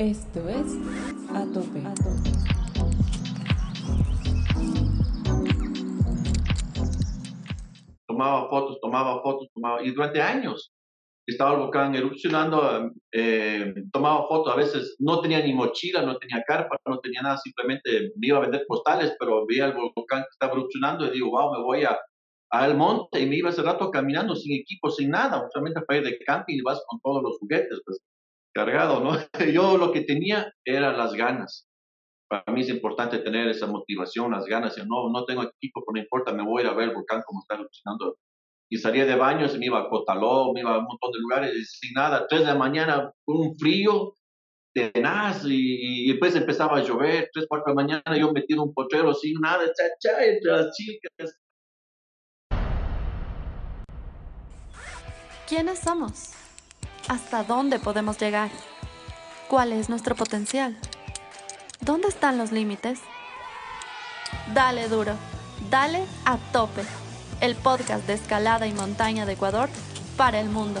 Esto es A Tope. Tomaba fotos, tomaba fotos, tomaba, y durante años estaba el volcán erupcionando, eh, tomaba fotos, a veces no tenía ni mochila, no tenía carpa, no tenía nada, simplemente me iba a vender postales, pero veía el volcán que estaba erupcionando y digo, wow, me voy a, al monte y me iba ese rato caminando sin equipo, sin nada, solamente para ir de camping y vas con todos los juguetes, pues cargado, ¿no? Yo lo que tenía eran las ganas. Para mí es importante tener esa motivación, las ganas. No, no tengo equipo, pero no importa, me voy a ir a ver el volcán como está erupcionando y salía de baños me iba a Cotaló, me iba a un montón de lugares sin nada, tres de la mañana un frío tenaz y, y después empezaba a llover, tres, cuatro de la mañana yo metido un potrero sin nada, cha, cha, entre las chicas. ¿Quiénes somos? ¿Hasta dónde podemos llegar? ¿Cuál es nuestro potencial? ¿Dónde están los límites? Dale duro, dale a tope el podcast de escalada y montaña de Ecuador para el mundo.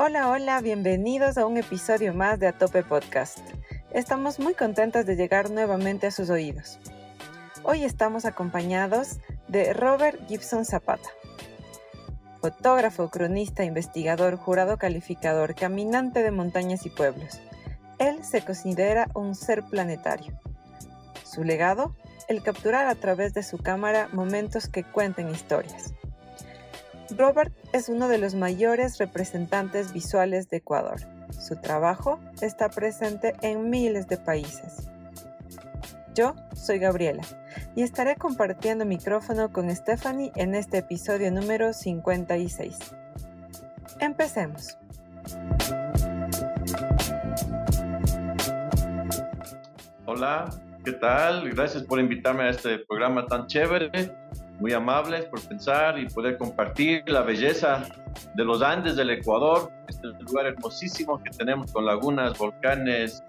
Hola, hola, bienvenidos a un episodio más de Atope Podcast. Estamos muy contentos de llegar nuevamente a sus oídos. Hoy estamos acompañados de Robert Gibson Zapata fotógrafo, cronista, investigador, jurado calificador, caminante de montañas y pueblos. Él se considera un ser planetario. Su legado, el capturar a través de su cámara momentos que cuenten historias. Robert es uno de los mayores representantes visuales de Ecuador. Su trabajo está presente en miles de países. Yo soy Gabriela y estaré compartiendo micrófono con Stephanie en este episodio número 56. Empecemos. Hola, ¿qué tal? Gracias por invitarme a este programa tan chévere. Muy amables por pensar y poder compartir la belleza de los Andes del Ecuador, este lugar hermosísimo que tenemos con lagunas, volcanes,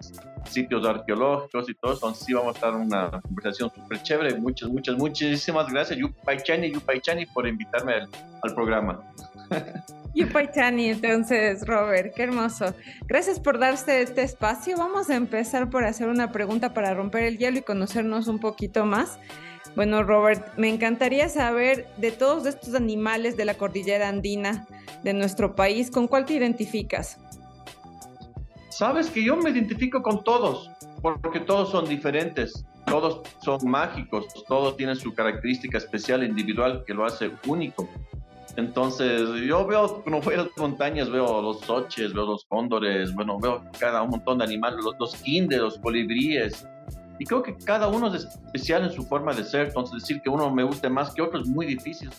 sitios arqueológicos y todo, entonces sí vamos a estar una conversación súper chévere. Muchas, muchas, muchísimas gracias Yupaichani, Yupaichani por invitarme al, al programa. Yupaichani, entonces, Robert, qué hermoso. Gracias por darse este espacio. Vamos a empezar por hacer una pregunta para romper el hielo y conocernos un poquito más. Bueno, Robert, me encantaría saber de todos estos animales de la cordillera andina de nuestro país, ¿con cuál te identificas? Sabes que yo me identifico con todos, porque todos son diferentes, todos son mágicos, todos tienen su característica especial, individual, que lo hace único. Entonces, yo veo, cuando voy a las montañas, veo los soches, veo los cóndores, bueno, veo cada un montón de animales, los, los los colibríes. Y creo que cada uno es especial en su forma de ser, entonces decir que uno me guste más que otro es muy difícil.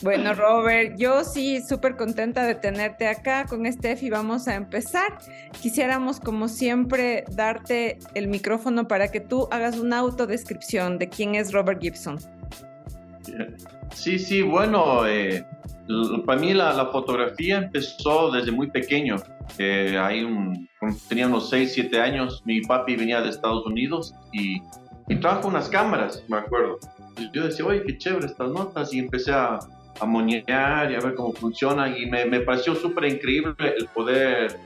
Bueno, Robert, yo sí súper contenta de tenerte acá con Steph y vamos a empezar. Quisiéramos, como siempre, darte el micrófono para que tú hagas una autodescripción de quién es Robert Gibson. Sí, sí, bueno, eh, para mí la, fotografía empezó desde muy pequeño. Eh, hay un, tenía unos 6, 7 años, mi papi venía de Estados Unidos y, y trajo unas cámaras, me acuerdo. Yo decía, oye, qué chévere estas notas y empecé a, a moñear y a ver cómo funciona y me, me pareció súper increíble el poder,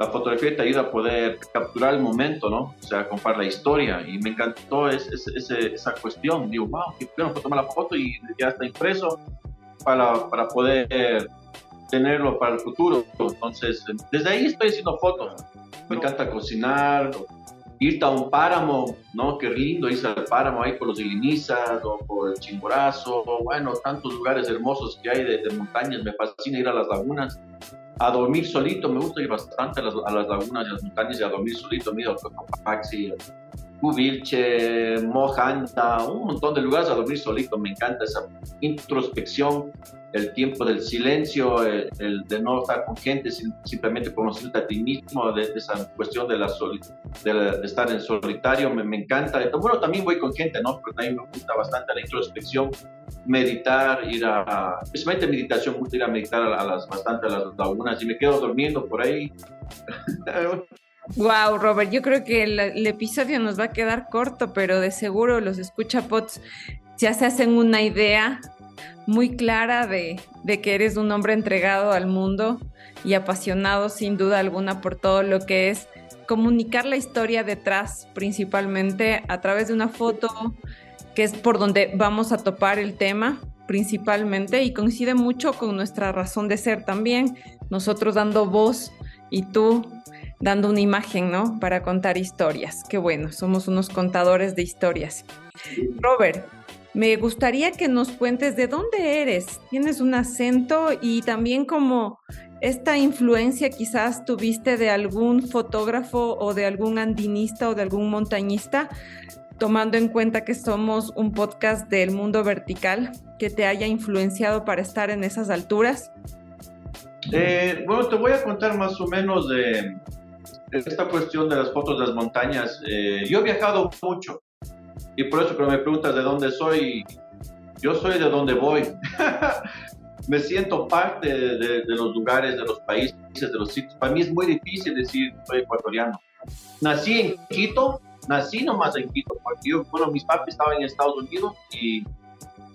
la fotografía te ayuda a poder capturar el momento, ¿no? O sea, comprar la historia y me encantó esa cuestión. Digo, wow, qué bueno, puedo tomar la foto y ya está impreso para, para poder tenerlo para el futuro. Entonces, desde ahí estoy haciendo fotos. Me encanta cocinar, irte a un páramo, ¿no? Qué lindo irse al páramo ahí por los Ilinizas o por el Chimborazo, bueno, tantos lugares hermosos que hay de, montañas, me fascina ir a las lagunas, a dormir solito, me gusta ir bastante a las, lagunas y a las montañas y a dormir solito, mira, Cotopaxi, Cubilche, Mojanta, un montón de lugares a dormir solito, me encanta esa introspección el tiempo del silencio, el, de no estar con gente, simplemente conocerte a ti mismo, de, esa cuestión de, la de, estar en solitario, me, me, encanta. Bueno, también voy con gente, ¿no? Porque también me gusta bastante la introspección, meditar, ir a, especialmente meditación, mucho ir a meditar a, las, bastante a las lagunas y me quedo durmiendo por ahí. Wow, Robert, yo creo que el, episodio nos va a quedar corto, pero de seguro los escuchapots ya se hacen una idea muy clara de, de, que eres un hombre entregado al mundo y apasionado sin duda alguna por todo lo que es comunicar la historia detrás, principalmente a través de una foto, que es por donde vamos a topar el tema principalmente y coincide mucho con nuestra razón de ser también, nosotros dando voz y tú dando una imagen, ¿no? Para contar historias. Qué bueno, somos unos contadores de historias. Robert, me gustaría que nos cuentes de dónde eres. Tienes un acento y también como esta influencia quizás tuviste de algún fotógrafo o de algún andinista o de algún montañista, tomando en cuenta que somos un podcast del mundo vertical que te haya influenciado para estar en esas alturas. Eh, bueno, te voy a contar más o menos de, esta cuestión de las fotos de las montañas. Eh, yo he viajado mucho y por eso cuando me preguntas de dónde soy, yo soy de donde voy. me siento parte de, los lugares, de los países, de los sitios. Para mí es muy difícil decir soy ecuatoriano. Nací en Quito, nací nomás en Quito, porque yo, bueno, mis papás estaban en Estados Unidos y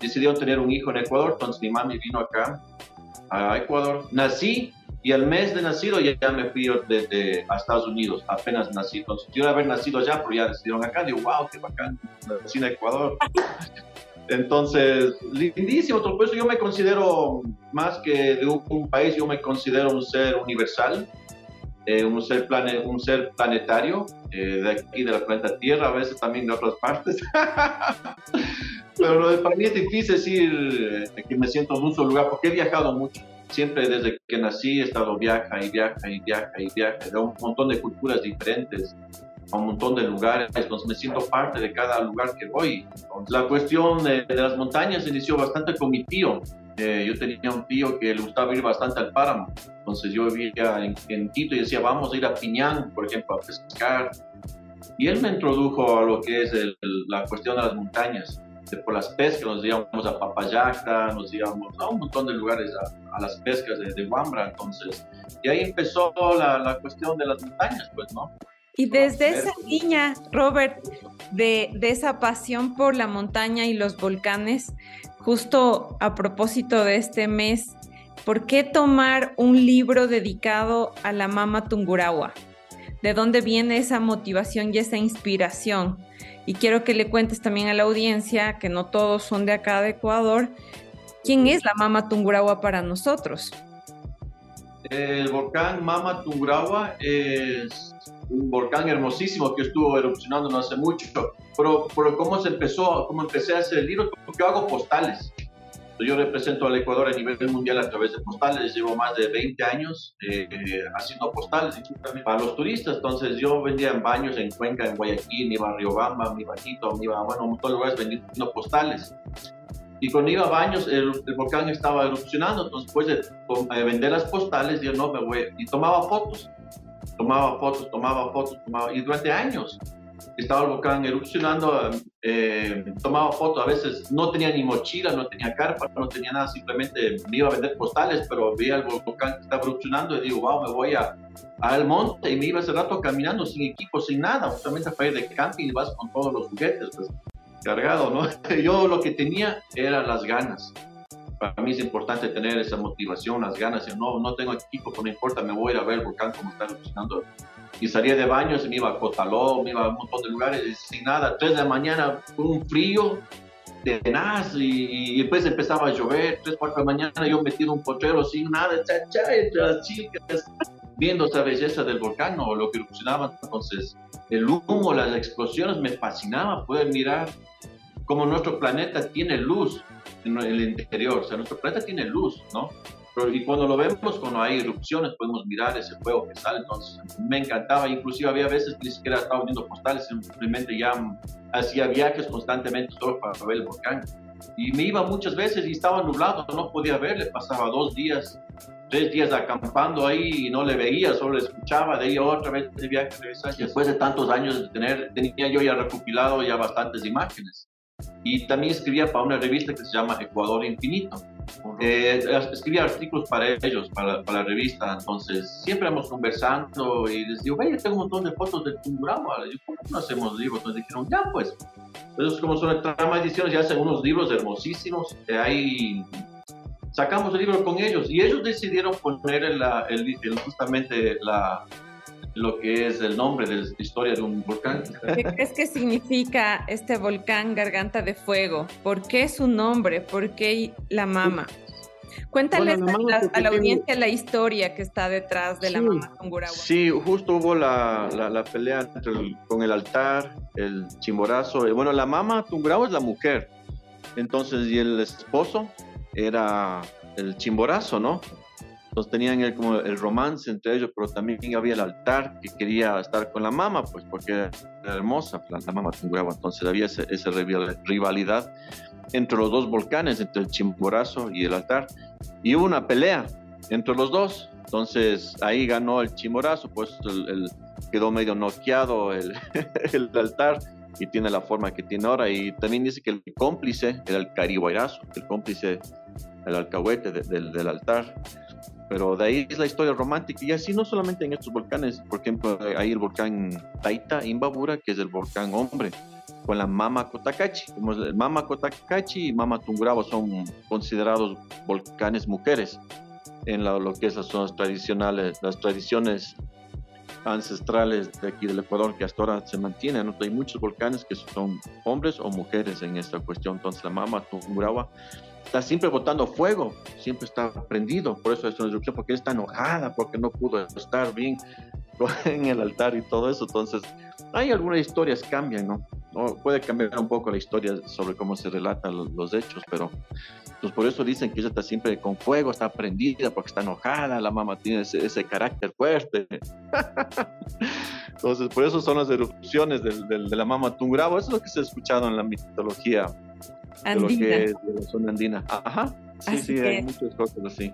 decidieron tener un hijo en Ecuador, entonces mi mami vino acá a Ecuador. Nací y al mes de nacido ya, me fui desde a Estados Unidos, apenas nací. Entonces, yo haber nacido allá, pero ya decidieron acá. Digo, wow, qué bacán, nací en Ecuador. Entonces, lindísimo. Por eso yo me considero, más que de un, país, yo me considero un ser universal, eh, un, ser plane, un ser planetario, eh, de aquí, de la planeta Tierra, a veces también de otras partes. Pero para mí es difícil decir eh, que me siento en un solo lugar, porque he viajado mucho siempre desde que nací he estado viaja y viaja y viaja y viaja de un montón de culturas diferentes, a un montón de lugares, entonces me siento parte de cada lugar que voy. la cuestión de, las montañas inició bastante con mi tío. Eh, yo tenía un tío que le gustaba ir bastante al páramo, entonces yo vivía en, en Quito y decía, vamos a ir a Piñán, por ejemplo, a pescar. Y él me introdujo a lo que es la cuestión de las montañas por las pescas, nos íbamos a Papayacta, nos íbamos a un montón de lugares a, las pescas de, de entonces, y ahí empezó la, la, cuestión de las montañas, pues, ¿no? Y desde esa niña, Robert, de, de esa pasión por la montaña y los volcanes, justo a propósito de este mes, ¿por qué tomar un libro dedicado a la mama Tungurahua? ¿De dónde viene esa motivación y esa inspiración? Y quiero que le cuentes también a la audiencia, que no todos son de acá de Ecuador, ¿quién es la Mama Tungurahua para nosotros? El volcán Mama Tungurahua es un volcán hermosísimo que estuvo erupcionando no hace mucho, pero, pero cómo se empezó, cómo empecé a hacer el libro, yo hago postales. Yo represento al Ecuador a nivel mundial a través de postales. Llevo más de 20 años eh, haciendo postales para los turistas. Entonces yo vendía en baños en Cuenca, en Guayaquil, iba a Riobamba, me iba a Quito, me iba bueno, a todos lugares vendiendo postales. Y cuando iba a baños, el, volcán estaba erupcionando. Entonces, después de vender las postales, yo no me voy. Y tomaba fotos, tomaba fotos, tomaba fotos, tomaba. Y durante años estaba el volcán erupcionando, eh, tomaba fotos, a veces no tenía ni mochila, no tenía carpa, no tenía nada, simplemente me iba a vender postales, pero veía el volcán que estaba erupcionando y digo, wow, me voy a, al monte y me iba ese rato caminando sin equipo, sin nada, justamente para ir de camping y vas con todos los juguetes, pues, cargado, ¿no? Yo lo que tenía eran las ganas. Para mí es importante tener esa motivación, las ganas. no, no tengo equipo, pues no importa, me voy a ir a ver volcán como está erupcionando y salía de baños me iba a Cotaló, me iba a un montón de lugares sin nada. Tres de la mañana, un frío tenaz y, y después empezaba a llover. Tres, cuatro de la mañana yo metido un potrero sin nada, cha, cha, las chicas, viendo esa belleza del volcán o lo que erupcionaba. Entonces, el humo, las explosiones, me fascinaba poder mirar cómo nuestro planeta tiene luz en el interior. O sea, nuestro planeta tiene luz, ¿no? y cuando lo vemos, cuando hay erupciones, podemos mirar ese fuego que sale. Entonces, me encantaba. Inclusive había veces que ni siquiera estaba viendo postales, simplemente ya hacía viajes constantemente solo para ver el volcán. Y me iba muchas veces y estaba nublado, no podía verle. Pasaba dos días, tres días acampando ahí y no le veía, solo le escuchaba. De ahí otra vez de viaje, regresar. Después de tantos años de tener, tenía yo ya recopilado ya bastantes imágenes. Y también escribía para una revista que se llama Ecuador Infinito. Eh, escribía artículos para ellos, para, para, la revista, entonces siempre vamos conversando y les digo, vaya, tengo un montón de fotos de Tungurahua, y ¿cómo no hacemos libros? Entonces dijeron, ya pues, entonces como son trama ediciones, ya hacen unos libros hermosísimos, eh, ahí sacamos el libro con ellos. Y ellos decidieron poner el, el, justamente la, lo que es el nombre de la historia de un volcán. ¿Qué crees que significa este volcán Garganta de Fuego? ¿Por qué su nombre? ¿Por qué la mama? Cuéntale a, la audiencia la historia que está detrás de la mama Tungurahua. Sí, justo hubo la, la, pelea con el altar, el chimborazo. Bueno, la mama Tungurahua es la mujer. Entonces, y el esposo era el chimborazo, ¿no? Entonces tenían el, como el romance entre ellos, pero también había el altar que quería estar con la mamá, pues porque era hermosa la, la mamá Tungurahua. Entonces había esa rivalidad entre los dos volcanes, entre el Chimborazo y el altar. Y hubo una pelea entre los dos. Entonces ahí ganó el Chimborazo, pues el, quedó medio noqueado el, el, altar y tiene la forma que tiene ahora. Y también dice que el cómplice era el Carihuayrazo, el cómplice, el alcahuete del, del altar. Pero de ahí es la historia romántica y así no solamente en estos volcanes, por ejemplo, hay el volcán Taita, Imbabura, que es el volcán hombre, con la Mama Cotacachi. Mama Cotacachi y Mama Tungurahua son considerados volcanes mujeres en lo que es las tradicionales, las tradiciones ancestrales de aquí del Ecuador que hasta ahora se mantienen. Hay muchos volcanes que son hombres o mujeres en esta cuestión. Entonces la Mama Tungurahua está siempre botando fuego, siempre está prendido, por eso es una erupción, porque está enojada, porque no pudo estar bien en el altar y todo eso. Entonces, hay algunas historias cambian, ¿no? puede cambiar un poco la historia sobre cómo se relatan los, hechos, pero pues por eso dicen que ella está siempre con fuego, está prendida porque está enojada, la mamá tiene ese, carácter fuerte. Entonces, por eso son las erupciones de, la mamá Tungravo, eso es lo que se ha escuchado en la mitología de lo que es de la zona andina. Ajá, sí, sí, hay muchas cosas así.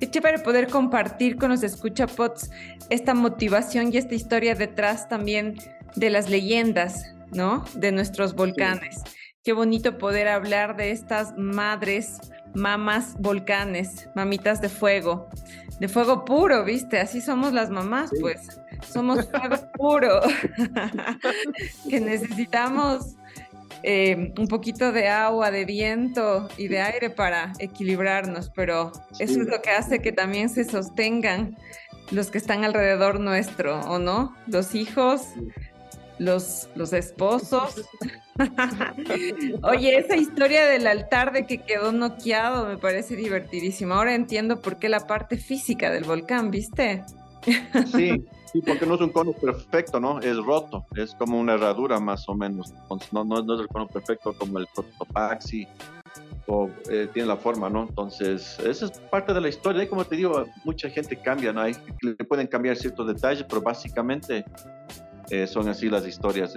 Es chévere poder compartir con los escuchapots esta motivación y esta historia detrás también de las leyendas, ¿no? De nuestros volcanes. Qué bonito poder hablar de estas madres, mamás volcanes, mamitas de fuego, de fuego puro, ¿viste? Así somos las mamás, pues. Somos fuego puro, que necesitamos eh, un poquito de agua, de viento y de aire para equilibrarnos, pero eso es lo que hace que también se sostengan los que están alrededor nuestro, ¿o no? Los hijos, los, los esposos. Oye, esa historia del altar de que quedó noqueado me parece divertidísima. Ahora entiendo por qué la parte física del volcán, ¿viste? Sí, sí, porque no es un cono perfecto, ¿no? Es roto, es como una herradura más o menos. no, no, es el cono perfecto como el Cotopaxi o eh, tiene la forma, ¿no? Entonces, esa es parte de la historia. Y como te digo, mucha gente cambia, ¿no? Hay, le pueden cambiar ciertos detalles, pero básicamente eh, son así las historias.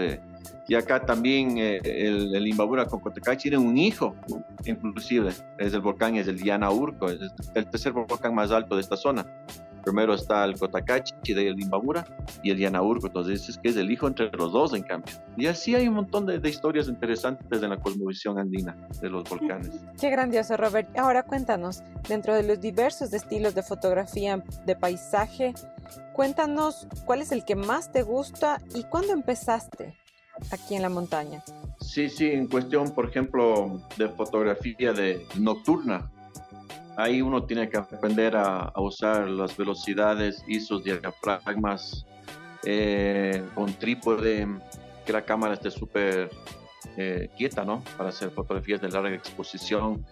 y acá también eh, el, el, Imbabura con Cotacachi tiene un hijo, inclusive, es el volcán, es el Diana Urco, es el tercer volcán más alto de esta zona. Primero está el Cotacachi de Imbabura y el Urco, entonces es que es el hijo entre los dos en cambio. Y así hay un montón de, de historias interesantes en la cosmovisión andina de los volcanes. Qué grandioso, Robert. Ahora cuéntanos, dentro de los diversos estilos de fotografía de paisaje, Cuéntanos cuál es el que más te gusta y cuándo empezaste aquí en la montaña. Sí, sí, en cuestión, por ejemplo, de fotografía de nocturna. Ahí uno tiene que aprender a, usar las velocidades, ISOs, diafragmas, eh, con trípode, que la cámara esté súper eh, quieta, ¿no? Para hacer fotografías de larga exposición,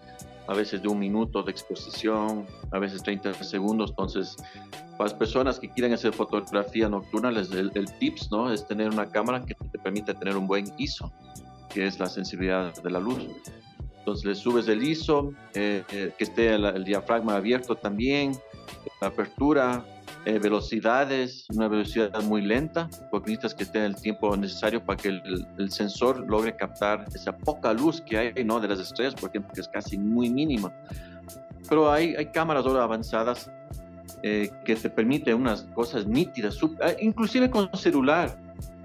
a veces de un minuto de exposición, a veces 30 segundos. Entonces, para las personas que quieren hacer fotografía nocturna, el, el, tips ¿no? es tener una cámara que te permite tener un buen ISO, que es la sensibilidad de la luz. Entonces le subes el ISO, eh, eh, que esté el, diafragma abierto también, apertura, eh, velocidades, una velocidad muy lenta, porque necesitas que esté el tiempo necesario para que el, el, sensor logre captar esa poca luz que hay ¿no? de las estrellas, por ejemplo, que es casi muy mínima. Pero hay, hay cámaras ahora avanzadas eh, que te permite unas cosas nítidas, ah, inclusive con celular.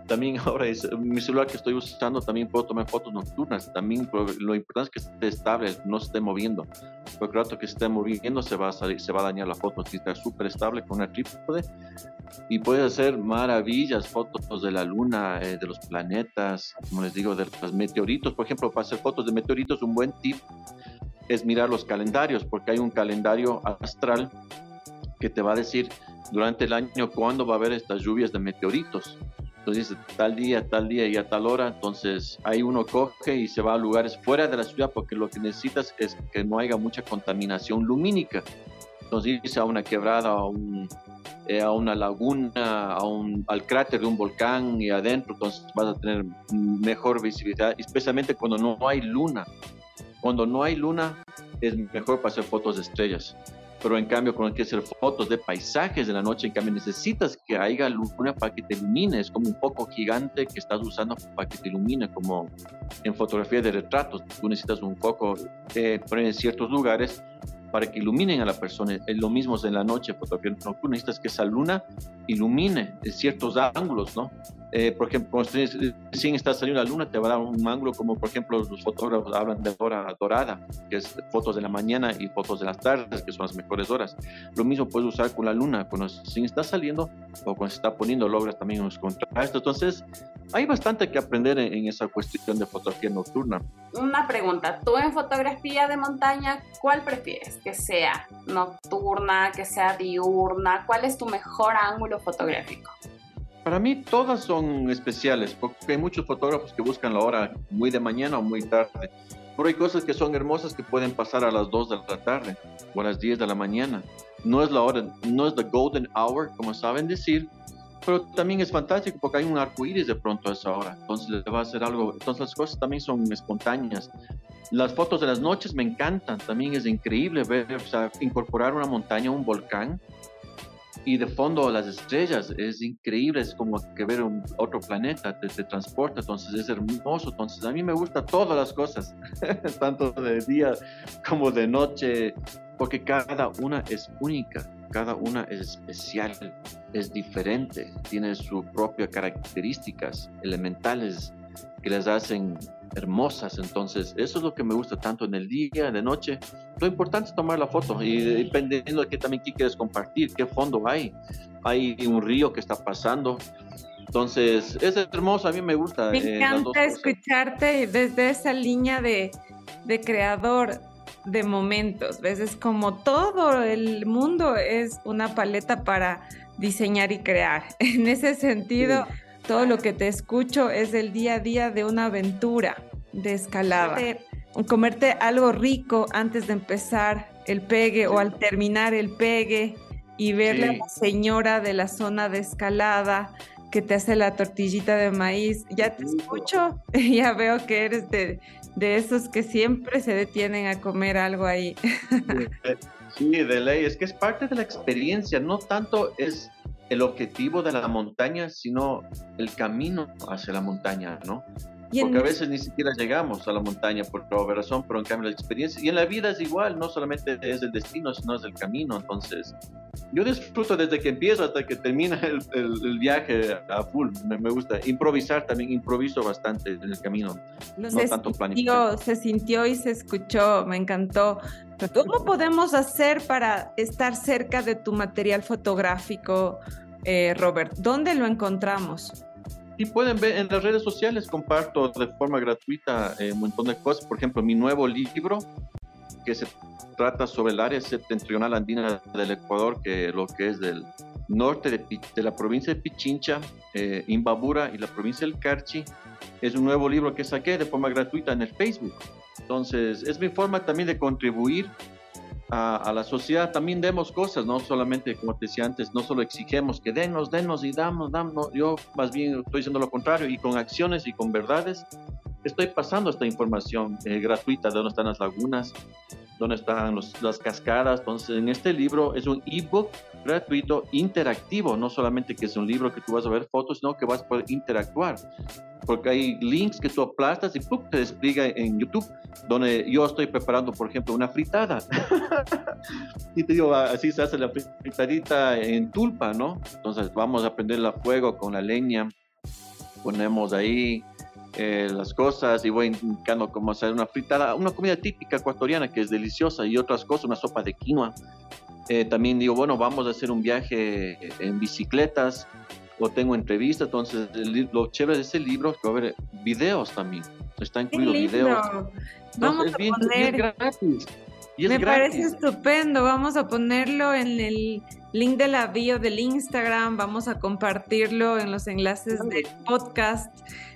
También ahora es mi celular que estoy usando también puedo tomar fotos nocturnas también lo importante es que esté estable no esté moviendo. Porque rato que esté moviendo se va a salir, se va a dañar la foto si está súper estable con una trípode. Y puede hacer maravillas fotos de la luna eh, de los planetas como les digo de los meteoritos. Por ejemplo para hacer fotos de meteoritos un buen tip es mirar los calendarios porque hay un calendario astral que te va a decir durante el año cuándo va a haber estas lluvias de meteoritos entonces tal día, tal día y a tal hora, entonces ahí uno coge y se va a lugares fuera de la ciudad porque lo que necesitas es que no haya mucha contaminación lumínica. Entonces irse a una quebrada, a, un, eh, a una laguna, a un, al cráter de un volcán y adentro, entonces vas a tener mejor visibilidad, especialmente cuando no hay luna. Cuando no hay luna es mejor para hacer fotos de estrellas pero en cambio cuando quieres hacer fotos de paisajes de la noche, en cambio necesitas que haya luna para que te ilumine, es como un foco gigante que estás usando para que te ilumine, como en fotografía de retratos, tú necesitas un foco que poner en ciertos lugares para que iluminen a la persona. Es lo mismo en la noche, fotografía nocturna, necesitas que esa luna ilumine en ciertos ángulos, ¿no? Eh, por ejemplo, cuando recién está saliendo la luna, te va a dar un ángulo como, por ejemplo, los fotógrafos hablan de hora dorada, que es fotos de la mañana y fotos de las tardes, que son las mejores horas. Lo mismo puedes usar con la luna, cuando recién está saliendo o cuando se está poniendo, logras también unos contrastes. Entonces, hay bastante que aprender en, en esa cuestión de fotografía nocturna. Una pregunta, tú en fotografía de montaña, ¿cuál prefieres? Que sea nocturna, que sea diurna, ¿cuál es tu mejor ángulo fotográfico? Para mí todas son especiales, porque hay muchos fotógrafos que buscan la hora muy de mañana o muy tarde. Pero hay cosas que son hermosas que pueden pasar a las 2 de la tarde o a las 10 de la mañana. No es la hora, no es the golden hour, como saben decir, pero también es fantástico porque hay un arco iris de pronto a esa hora. Entonces le va a hacer algo. Entonces las cosas también son espontáneas. Las fotos de las noches me encantan. También es increíble ver, o sea, incorporar una montaña, un volcán y de fondo las estrellas es increíble, es como que ver un, otro planeta, te, te, transporta, entonces es hermoso, entonces a mí me gusta todas las cosas, tanto de día como de noche, porque cada una es única, cada una es especial, es diferente, tiene sus propias características elementales que les hacen hermosas. Entonces, eso es lo que me gusta tanto en el día, de noche. Lo importante es tomar la foto y dependiendo de qué también quieres compartir, qué fondo hay. Hay un río que está pasando. Entonces, es hermoso, a mí me gusta. Me eh, encanta escucharte desde esa línea de, de creador de momentos. ¿Ves? Es como todo el mundo es una paleta para diseñar y crear. En ese sentido, todo lo que te escucho es el día a día de una aventura de escalada. Comerte algo rico antes de empezar el pegue o al terminar el pegue y verle a la señora de la zona de escalada que te hace la tortillita de maíz. Ya te escucho, ya veo que eres de, de esos que siempre se detienen a comer algo ahí. Sí, de ley, es que es parte de la experiencia, no tanto es el objetivo de la montaña, sino el camino hacia la montaña, ¿no? Porque a veces ni siquiera llegamos a la montaña por otra razón, pero en cambio la experiencia. Y en la vida es igual, no solamente es el destino, sino es el camino. Entonces, yo disfruto desde que empiezo hasta que termina el, el, viaje a full. Me, me, gusta improvisar también, improviso bastante en el camino. No, no se tanto planificar. Se sintió y se escuchó, me encantó. ¿Cómo podemos hacer para estar cerca de tu material fotográfico? Eh, Robert? ¿Dónde lo encontramos? Y pueden ver en las redes sociales, comparto de forma gratuita eh, un montón de cosas. Por ejemplo, mi nuevo libro, que se trata sobre el área septentrional andina del Ecuador, que lo que es del norte de, de la provincia de Pichincha, eh, Imbabura y la provincia del Carchi. Es un nuevo libro que saqué de forma gratuita en el Facebook. Entonces, es mi forma también de contribuir a, la sociedad también demos cosas, no solamente, como te decía antes, no solo exigemos que denos, denos y damos, damos. Yo más bien estoy diciendo lo contrario y con acciones y con verdades estoy pasando esta información eh, gratuita de dónde están las lagunas, dónde están las cascadas. Entonces, en este libro es un ebook gratuito, interactivo, no solamente que es un libro que tú vas a ver fotos, sino que vas a poder interactuar porque hay links que tú aplastas y te despliega en YouTube, donde yo estoy preparando, por ejemplo, una fritada. y te digo, así se hace la fritadita en tulpa, ¿no? Entonces vamos a prender el fuego con la leña ponemos ahí eh, las cosas y voy indicando cómo hacer una fritada, una comida típica ecuatoriana que es deliciosa y otras cosas, una sopa de quinoa. Eh, también digo, bueno, vamos a hacer un viaje en bicicletas o tengo entrevistas, entonces lo chévere de ese libro es que va a haber videos también, está incluido videos. Vamos a poner... gratis. Me parece estupendo. Vamos a ponerlo en el link de la bio del Instagram. Vamos a compartirlo en los enlaces del podcast.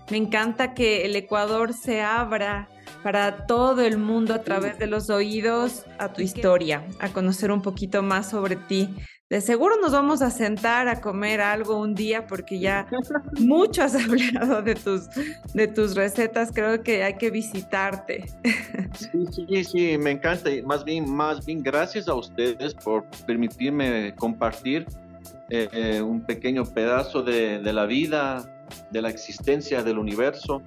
Me encanta que el Ecuador se abra para todo el mundo a través de los oídos a tu historia, a conocer un poquito más sobre ti. De seguro nos vamos a sentar a comer algo un día porque ya mucho has hablado de tus, de tus recetas. Creo que hay que visitarte. Sí, sí, sí, me encanta. Más bien, más bien gracias a ustedes por permitirme compartir eh, eh, un pequeño pedazo de, de la vida, de la existencia del universo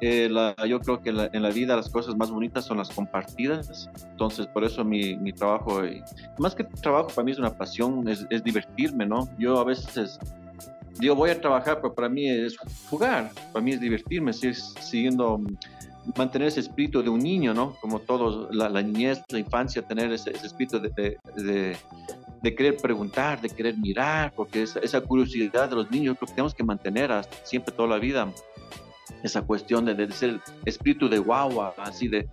eh, yo creo que en la vida las cosas más bonitas son las compartidas, entonces por eso mi, mi trabajo, más que trabajo para mí es una pasión, es, divertirme, ¿no? Yo a veces digo voy a trabajar, pero para mí es jugar, para mí es divertirme, es siguiendo, mantener ese espíritu de un niño, ¿no? Como todos, la, niñez, la infancia, tener ese, espíritu de, querer preguntar, de querer mirar, porque esa, esa curiosidad de los niños creo que tenemos que mantener hasta siempre toda la vida esa cuestión de, de ser espíritu de guagua, así de,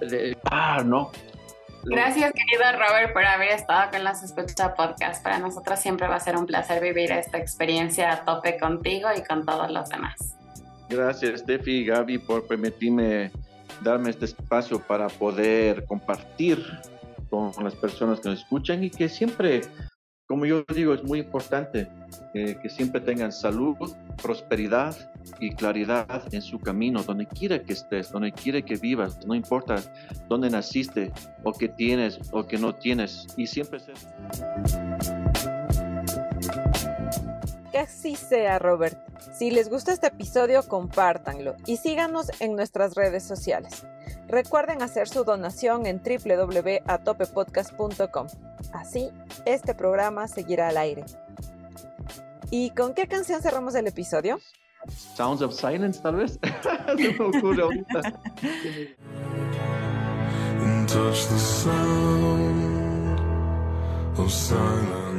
de, ah, ¿no? Gracias, querido Robert, por haber estado con las Escucha Podcast. Para nosotros siempre va a ser un placer vivir esta experiencia a tope contigo y con todos los demás. Gracias, Steffi y Gaby, por permitirme darme este espacio para poder compartir con las personas que nos escuchan y que siempre como yo digo, es muy importante eh, que siempre tengan salud, prosperidad y claridad en su camino, donde quiera que estés, donde quiera que vivas, no importa dónde naciste o qué tienes o qué no tienes, y siempre ser. Que así sea, Robert. Si les gusta este episodio, compártanlo y síganos en nuestras redes sociales. Recuerden hacer su donación en www.atopepodcast.com. Así, este programa seguirá al aire. ¿Y con qué canción cerramos el episodio? Sounds of Silence, tal vez. Se me ocurre ahorita. touch the sound of silence.